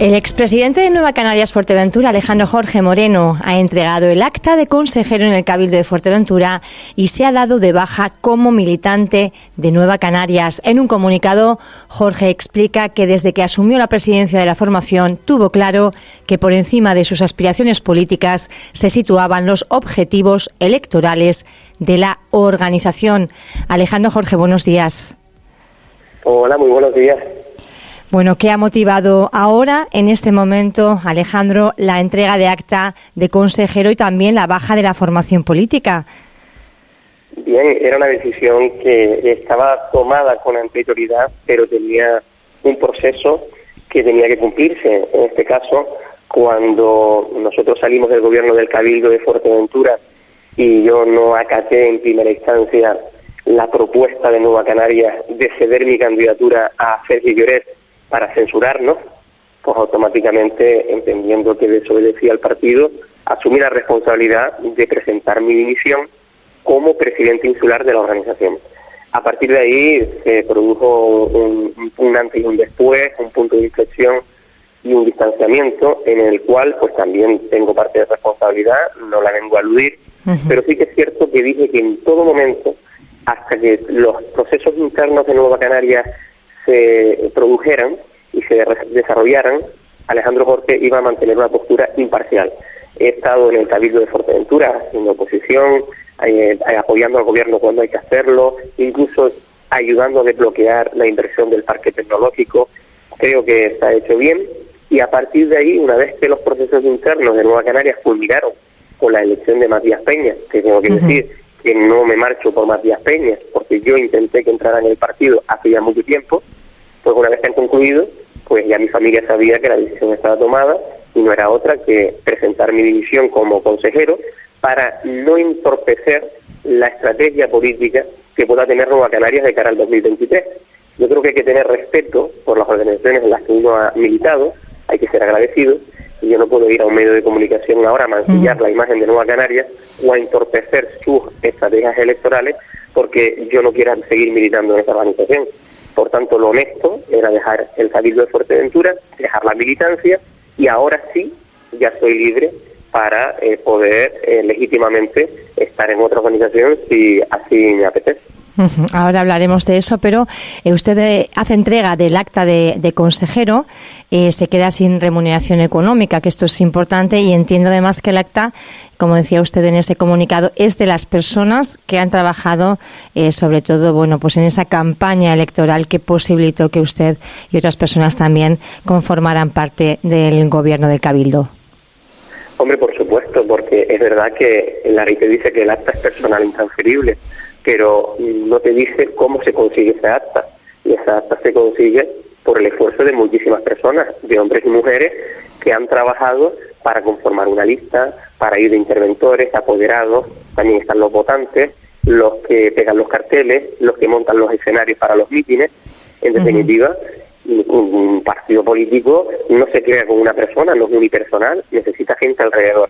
El expresidente de Nueva Canarias Fuerteventura, Alejandro Jorge Moreno, ha entregado el acta de consejero en el Cabildo de Fuerteventura y se ha dado de baja como militante de Nueva Canarias. En un comunicado, Jorge explica que desde que asumió la presidencia de la formación tuvo claro que por encima de sus aspiraciones políticas se situaban los objetivos electorales de la organización. Alejandro Jorge, buenos días. Hola, muy buenos días. Bueno, ¿qué ha motivado ahora, en este momento, Alejandro, la entrega de acta de consejero y también la baja de la formación política? Bien, era una decisión que estaba tomada con anterioridad, pero tenía un proceso que tenía que cumplirse. En este caso, cuando nosotros salimos del gobierno del Cabildo de Fuerteventura y yo no acaté en primera instancia la propuesta de Nueva Canarias de ceder mi candidatura a Sergio Lloret para censurarnos, pues automáticamente, entendiendo que desobedecía al partido, asumí la responsabilidad de presentar mi dimisión como presidente insular de la organización. A partir de ahí se produjo un, antes y un después, un punto de inflexión y un distanciamiento en el cual pues también tengo parte de responsabilidad, no la vengo a aludir, pero sí que es cierto que dije que en todo momento, hasta que los procesos internos de Nueva Canaria se produjeran y se desarrollaran, Alejandro Jorge iba a mantener una postura imparcial. He estado en el Cabildo de Fuerteventura haciendo oposición, eh, apoyando al gobierno cuando hay que hacerlo, incluso ayudando a desbloquear la inversión del parque tecnológico. Creo que está hecho bien y a partir de ahí, una vez que los procesos internos de Nueva Canarias culminaron con la elección de Matías Peña, que tengo que decir que no me marcho por Matías Peña, porque yo intenté que entrara en el partido hace ya mucho tiempo, pues una vez que han concluido, pues ya mi familia sabía que la decisión estaba tomada y no era otra que presentar mi dimisión como consejero para no entorpecer la estrategia política que pueda tener Nueva Canarias de cara al 2023. Yo creo que hay que tener respeto por las organizaciones en las que uno ha militado, hay que ser agradecido, y yo no puedo ir a un medio de comunicación ahora a mancillar la imagen de Nueva Canarias o a entorpecer sus estrategias electorales porque yo no quiera seguir militando en esa organización. Por tanto, lo honesto era dejar el Cabildo de Fuerteventura, dejar la militancia y ahora sí ya soy libre para eh, poder eh, legítimamente estar en otra organización si así me apetece. Ahora hablaremos de eso, pero eh, usted eh, hace entrega del acta de, consejero, eh, se queda sin remuneración económica, que esto es importante, y entiendo además que el acta, como decía usted en ese comunicado, es de las personas que han trabajado, sobre todo, bueno, pues en esa campaña electoral que posibilitó que usted y otras personas también conformaran parte del gobierno de Cabildo. Hombre, por supuesto, porque es verdad que la ley te dice que el acta es personal intransferible pero no te dice cómo se consigue esa acta. Y esa acta se consigue por el esfuerzo de muchísimas personas, de hombres y mujeres, que han trabajado para conformar una lista, para ir de interventores, apoderados, también están los votantes, los que pegan los carteles, los que montan los escenarios para los mítines. En definitiva, un, partido político no se crea con una persona, no es unipersonal, necesita gente alrededor.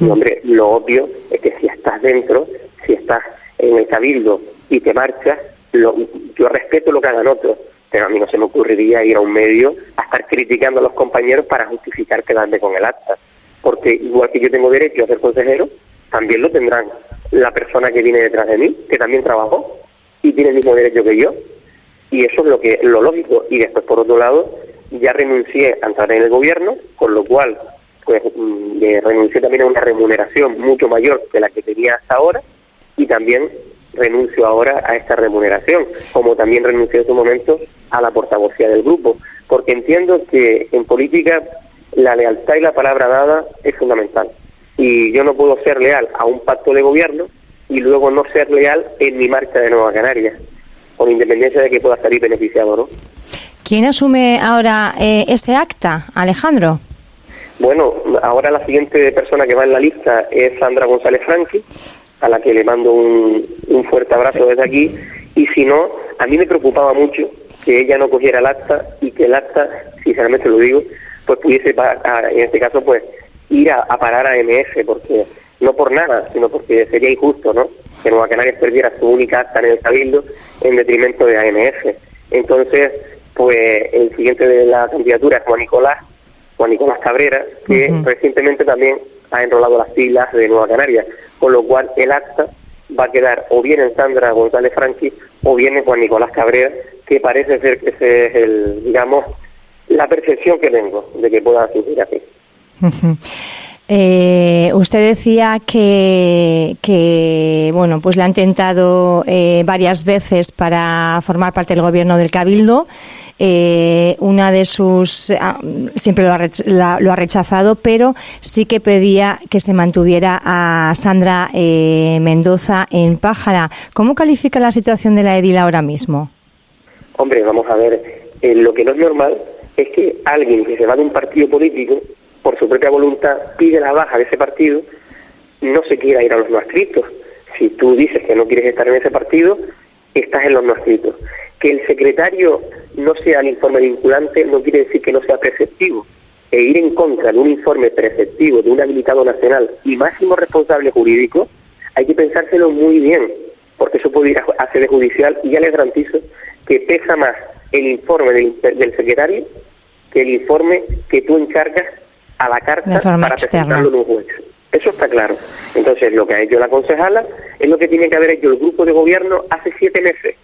Y hombre, lo obvio es que si estás dentro, si estás en el cabildo y te marchas, yo respeto lo que hagan otros, pero a mí no se me ocurriría ir a un medio a estar criticando a los compañeros para justificar quedarme con el acta. Porque igual que yo tengo derecho a ser consejero, también lo tendrán la persona que viene detrás de mí, que también trabajó y tiene el mismo derecho que yo. Y eso es lo que lo lógico. Y después, por otro lado, ya renuncié a entrar en el gobierno, con lo cual pues mm, renuncié también a una remuneración mucho mayor que la que tenía hasta ahora y también renuncio ahora a esta remuneración, como también renuncio en su momento a la portavocía del grupo, porque entiendo que en política la lealtad y la palabra dada es fundamental. Y yo no puedo ser leal a un pacto de gobierno y luego no ser leal en mi marcha de Nueva Canarias, con independencia de que pueda salir beneficiado no. ¿Quién asume ahora eh, ese acta, Alejandro? Bueno, ahora la siguiente persona que va en la lista es Sandra González Franqui, a la que le mando un, un fuerte abrazo desde aquí. Y si no, a mí me preocupaba mucho que ella no cogiera el acta y que el acta, sinceramente lo digo, pues pudiese, en este caso, pues ir a, parar a MF, porque no por nada, sino porque sería injusto, ¿no? Que Nueva Canarias perdiera su única acta en el Cabildo en detrimento de AMF. Entonces, pues el siguiente de la candidatura es Juan Nicolás, Juan Nicolás Cabrera, que recientemente también ha enrolado las filas de Nueva Canaria, con lo cual el acta va a quedar o bien en Sandra González Franqui o bien en Juan Nicolás Cabrera, que parece ser que ese es el, digamos, la percepción que tengo de que pueda surgir así. Eh, usted decía que, que, bueno, pues le han tentado eh, varias veces para formar parte del gobierno del Cabildo. Eh, una de sus ah, siempre lo ha, lo ha, rechazado, pero sí que pedía que se mantuviera a Sandra eh, Mendoza en Pájara. ¿Cómo califica la situación de la Edil ahora mismo? Hombre, vamos a ver. Eh, lo que no es normal es que alguien que se va de un partido político por su propia voluntad pide la baja de ese partido, no se quiera ir a los no escritos. Si tú dices que no quieres estar en ese partido, estás en los no escritos. Que el secretario no sea el informe vinculante no quiere decir que no sea preceptivo. E ir en contra de un informe preceptivo de un habilitado nacional y máximo responsable jurídico, hay que pensárselo muy bien, porque eso puede ir a sede judicial y ya les garantizo que pesa más el informe del, del secretario que el informe que tú encargas a la carta para presentarlo en un juez. Eso está claro. Entonces, lo que ha hecho la concejala es lo que tiene que haber hecho el grupo de gobierno hace siete meses,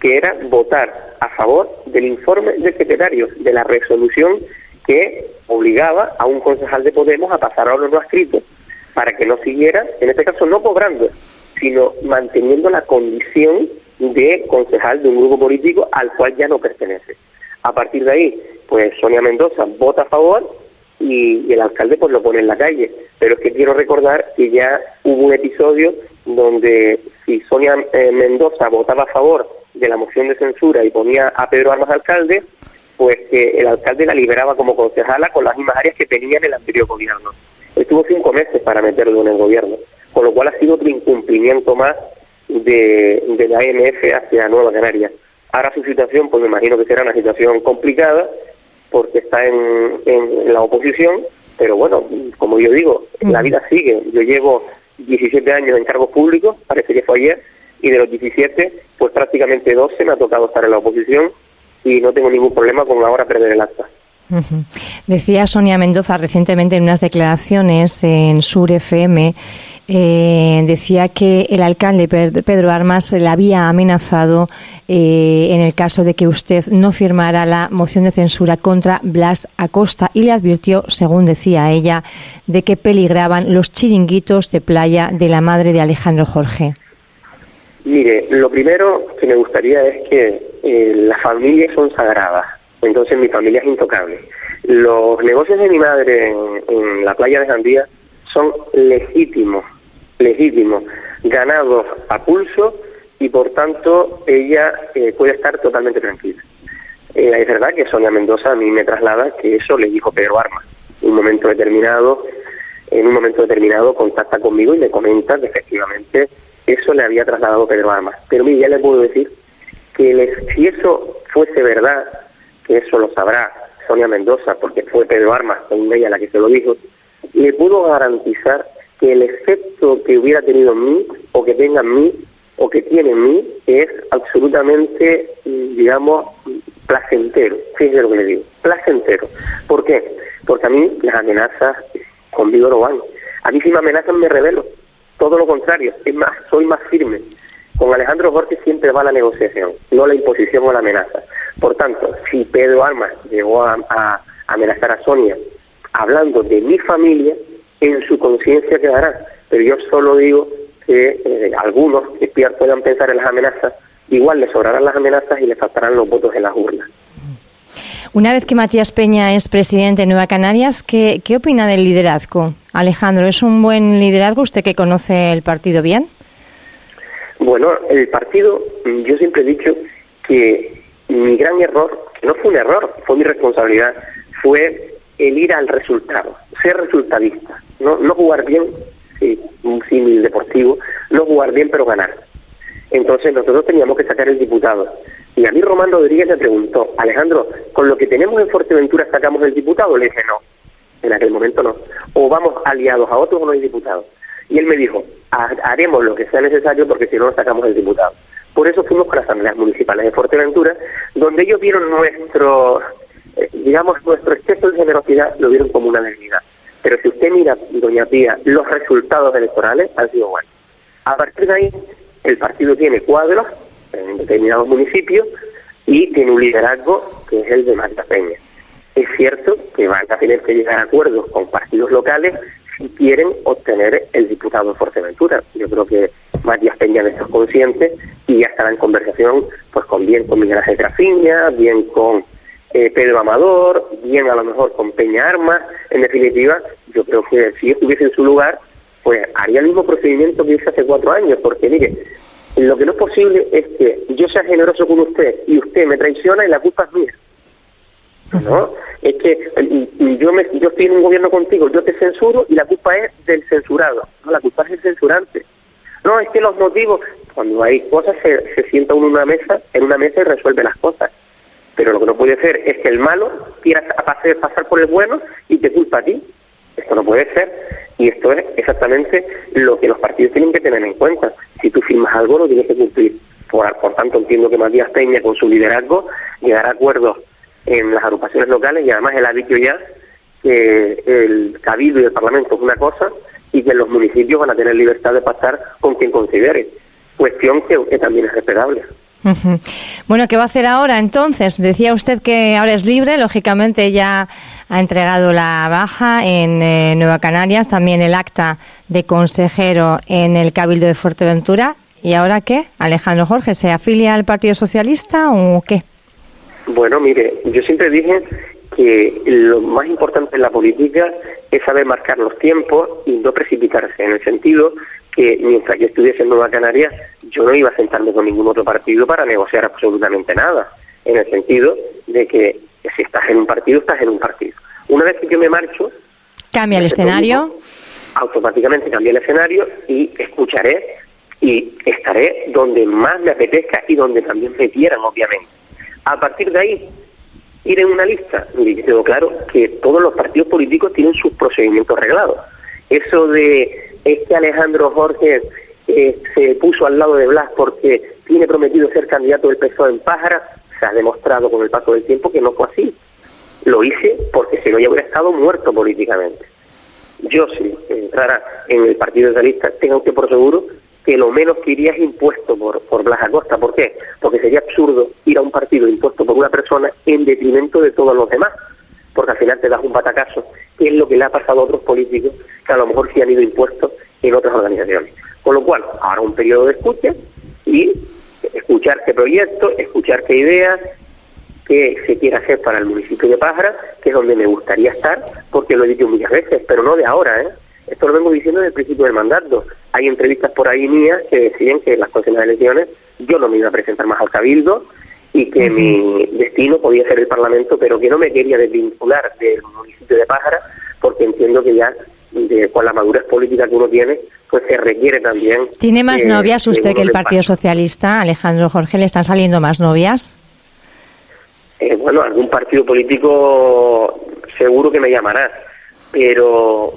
que era votar a favor del informe del secretario, de la resolución que obligaba a un concejal de Podemos a pasar a no escrito, para que no siguiera, en este caso no cobrando, sino manteniendo la condición de concejal de un grupo político al cual ya no pertenece. A partir de ahí, pues Sonia Mendoza vota a favor y, el alcalde pues lo pone en la calle. Pero es que quiero recordar que ya hubo un episodio donde si Sonia eh, Mendoza votaba a favor de la moción de censura y ponía a Pedro Armas alcalde, pues que el alcalde la liberaba como concejala con las mismas áreas que tenía en el anterior gobierno. Estuvo cinco meses para meterlo en el gobierno, con lo cual ha sido otro incumplimiento más de, de la AMF hacia Nueva Canaria. Ahora su situación, pues me imagino que será una situación complicada, porque está en, en, la oposición, pero bueno, como yo digo, la vida sigue. Yo llevo 17 años en cargos públicos, parece que fue ayer, y de los 17, pues prácticamente 12 me ha tocado estar en la oposición y no tengo ningún problema con ahora perder el acta. Decía Sonia Mendoza recientemente en unas declaraciones en Sur FM, eh, decía que el alcalde Pedro Armas le había amenazado eh, en el caso de que usted no firmara la moción de censura contra Blas Acosta y le advirtió, según decía ella, de que peligraban los chiringuitos de playa de la madre de Alejandro Jorge. Mire, lo primero que me gustaría es que eh, las familias son sagradas entonces mi familia es intocable. Los negocios de mi madre en, la playa de Jandía son legítimos, legítimos, ganados a pulso y por tanto ella eh, puede estar totalmente tranquila. Eh, es verdad que Sonia Mendoza a mí me traslada que eso le dijo Pedro Armas. Un momento determinado, en un momento determinado contacta conmigo y me comenta que efectivamente eso le había trasladado Pedro Armas. Pero mire, ya le puedo decir que si eso fuese verdad, eso lo sabrá Sonia Mendoza, porque fue Pedro Armas, con ella la que se lo dijo, le puedo garantizar que el efecto que hubiera tenido en mí, o que tenga en mí, o que tiene en mí, es absolutamente, digamos, placentero. Fíjese lo que le digo, placentero. ¿Por qué? Porque a mí las amenazas conmigo no van. A mí si me amenazan me revelo. Todo lo contrario, es más, soy más firme. Con Alejandro Jorge siempre va la negociación, no la imposición o la amenaza. Por tanto, si Pedro Armas llegó a, amenazar a Sonia hablando de mi familia, en su conciencia quedará. Pero yo solo digo que eh, algunos que puedan pensar en las amenazas, igual les sobrarán las amenazas y les faltarán los votos en las urnas. Una vez que Matías Peña es presidente de Nueva Canarias, ¿qué, ¿qué opina del liderazgo? Alejandro, ¿es un buen liderazgo usted que conoce el partido bien? Bueno, el partido, yo siempre he dicho que mi gran error, que no fue un error, fue mi responsabilidad, fue el ir al resultado, ser resultadista, no, no jugar bien, sí, un símil deportivo, no jugar bien pero ganar. Entonces nosotros teníamos que sacar el diputado. Y a mí Román Rodríguez me preguntó, Alejandro, ¿con lo que tenemos en Fuerteventura sacamos el diputado? Le dije, no, en aquel momento no. O vamos aliados a otros o no hay diputado. Y él me dijo, haremos lo que sea necesario porque si no, no sacamos el diputado. Por eso fuimos con las asambleas municipales de Fuerteventura, donde ellos vieron nuestro, eh, digamos, nuestro exceso de generosidad lo vieron como una debilidad. Pero si usted mira, doña Pía, los resultados electorales han sido buenos. A partir de ahí, el partido tiene cuadros en determinados municipios y tiene un liderazgo que es el de Magda Peña. Es cierto que van a tener que llegar a acuerdos con partidos locales si quieren obtener el diputado de Fuerteventura. Yo creo que Matías Peña de esto es consciente y ya estará en conversación pues con bien con Miguel Ángel Trafiña, bien con eh, Pedro Amador, bien a lo mejor con Peña Armas. En definitiva, yo creo que si estuviese en su lugar, pues haría el mismo procedimiento que hice hace cuatro años, porque mire, lo que no es posible es que yo sea generoso con usted y usted me traiciona y la culpa es mía. ¿No? Es que yo, me, yo estoy en un gobierno contigo, yo te censuro y la culpa es del censurado. No, la culpa es del censurante. No, es que los motivos, cuando hay cosas, se, se sienta uno en una mesa, en una mesa y resuelve las cosas. Pero lo que no puede ser es que el malo quiera pasar, pasar por el bueno y te culpa a ti. Esto no puede ser. Y esto es exactamente lo que los partidos tienen que tener en cuenta. Si tú firmas algo, lo tienes que cumplir. Por, por tanto, entiendo que Matías Peña, con su liderazgo, llegará a acuerdos en las agrupaciones locales y además él ha dicho ya que el cabildo y el parlamento es una cosa y que los municipios van a tener libertad de pasar con quien considere. Cuestión que, que también es respetable. Bueno, ¿qué va a hacer ahora entonces? Decía usted que ahora es libre, lógicamente ya ha entregado la baja en eh, Nueva Canarias, también el acta de consejero en el Cabildo de Fuerteventura. ¿Y ahora qué? Alejandro Jorge, ¿se afilia al Partido Socialista o qué? Bueno, mire, yo siempre dije que lo más importante en la política es saber marcar los tiempos y no precipitarse, en el sentido que mientras yo estuviese en Nueva Canarias, yo no iba a sentarme con ningún otro partido para negociar absolutamente nada, en el sentido de que si estás en un partido, estás en un partido. Una vez que yo me marcho... Cambia el escenario. automáticamente cambia el escenario y escucharé y estaré donde más me apetezca y donde también me quieran, obviamente. A partir de ahí, ir en una lista. Y tengo claro que todos los partidos políticos tienen sus procedimientos arreglados. Eso de es que Alejandro Jorge eh, se puso al lado de Blas porque tiene prometido ser candidato del PSOE en Pájara, se ha demostrado con el paso del tiempo que no fue así. Lo hice porque si no ya hubiera estado muerto políticamente. Yo si entrara en el Partido Socialista, tengo que por seguro que lo menos que iría es impuesto por, por Blas Acosta. ¿Por qué? Porque sería absurdo ir a un partido impuesto por una persona en detrimento de todos los demás porque al final te das un batacazo, que es lo que le ha pasado a otros políticos que a lo mejor sí han ido impuestos en otras organizaciones. Con lo cual, ahora un periodo de escucha y escuchar qué proyecto, escuchar qué ideas, qué se quiere hacer para el municipio de Pájara, que es donde me gustaría estar, porque lo he dicho muchas veces, pero no de ahora, ¿eh? Esto lo vengo diciendo desde el principio del mandato. Hay entrevistas por ahí mías que decían que en las próximas elecciones yo no me iba a presentar más al Cabildo, y que mi destino podía ser el Parlamento, pero que no me quería desvincular del municipio de Pájara, porque entiendo que ya con la madurez política que uno tiene, pues se requiere también... ¿Tiene más novias usted que el Partido Socialista, Alejandro Jorge? ¿Le están saliendo más novias? Eh, bueno, algún partido político seguro que me llamará, pero,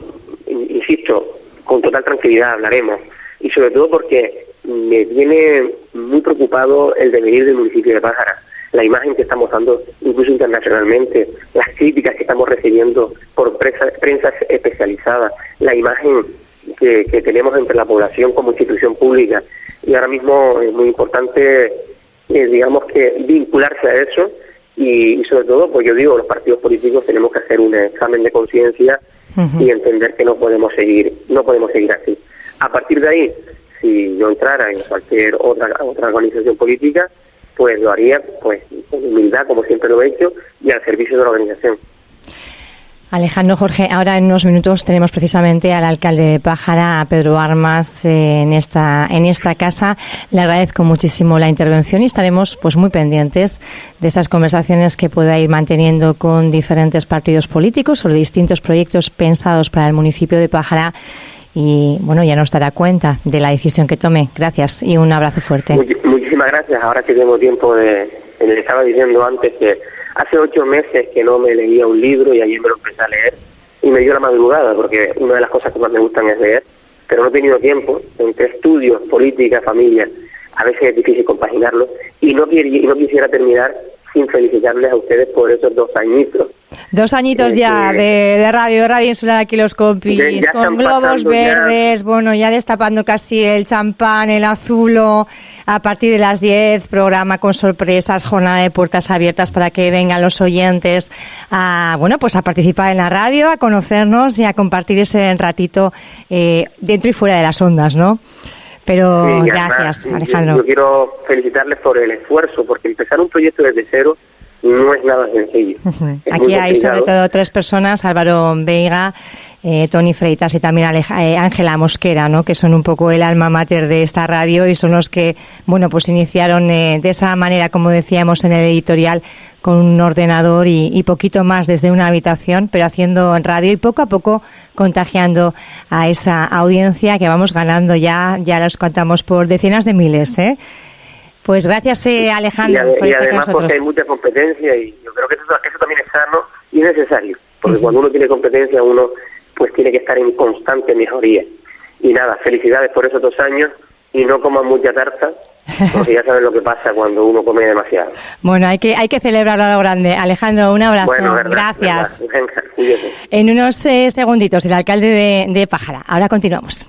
insisto, con total tranquilidad hablaremos. Y sobre todo porque me tiene muy preocupado el devenir del municipio de Pájara, la imagen que estamos dando incluso internacionalmente, las críticas que estamos recibiendo por prensa, especializada, la imagen que, tenemos entre la población como institución pública. Y ahora mismo es muy importante, eh, digamos que vincularse a eso y, sobre todo, pues yo digo, los partidos políticos tenemos que hacer un examen de conciencia y entender que no podemos seguir, no podemos seguir así. A partir de ahí, si yo entrara en cualquier otra, otra organización política, pues lo haría pues con humildad, como siempre lo he hecho, y al servicio de la organización. Alejandro Jorge, ahora en unos minutos tenemos precisamente al alcalde de Pájara, a Pedro Armas, en esta en esta casa. Le agradezco muchísimo la intervención y estaremos pues muy pendientes de esas conversaciones que pueda ir manteniendo con diferentes partidos políticos sobre distintos proyectos pensados para el municipio de Pájara y bueno, ya nos dará cuenta de la decisión que tome. Gracias y un abrazo fuerte. muchísimas gracias. Ahora que tengo tiempo de, le estaba diciendo antes que hace ocho meses que no me leía un libro y ayer me lo empecé a leer y me dio la madrugada porque una de las cosas que más me gustan es leer, pero no he tenido tiempo entre estudios, política, familia. A veces es difícil compaginarlo y no, no quisiera terminar sin felicitarles a ustedes por esos dos añitos. Dos añitos ya de, radio, Radio Insular aquí los compis, con globos verdes, bueno, ya destapando casi el champán, el azulo, a partir de las 10, programa con sorpresas, jornada de puertas abiertas para que vengan los oyentes a, bueno, pues a participar en la radio, a conocernos y a compartir ese ratito eh, dentro y fuera de las ondas, ¿no? Pero gracias, Alejandro. Yo, quiero felicitarles por el esfuerzo, porque empezar un proyecto desde cero no es nada sencillo. Aquí hay sobre todo tres personas, Álvaro Veiga, eh, Tony Freitas y también eh, Ángela Mosquera, ¿no? que son un poco el alma mater de esta radio y son los que, bueno, pues iniciaron eh, de esa manera, como decíamos en el editorial, con un ordenador y, poquito más desde una habitación, pero haciendo radio y poco a poco contagiando a esa audiencia que vamos ganando ya, ya los contamos por decenas de miles, ¿eh? Pues gracias, Alejandro, y, por además porque hay mucha competencia y yo creo que eso, también es sano y necesario, porque cuando uno tiene competencia uno pues tiene que estar en constante mejoría. Y nada, felicidades por esos dos años y no coman mucha tarta, porque ya saben lo que pasa cuando uno come demasiado. Bueno, hay que, hay que celebrarlo a lo grande. Alejandro, un abrazo. Gracias. en unos eh, segunditos, el alcalde de, de Pájara. Ahora continuamos.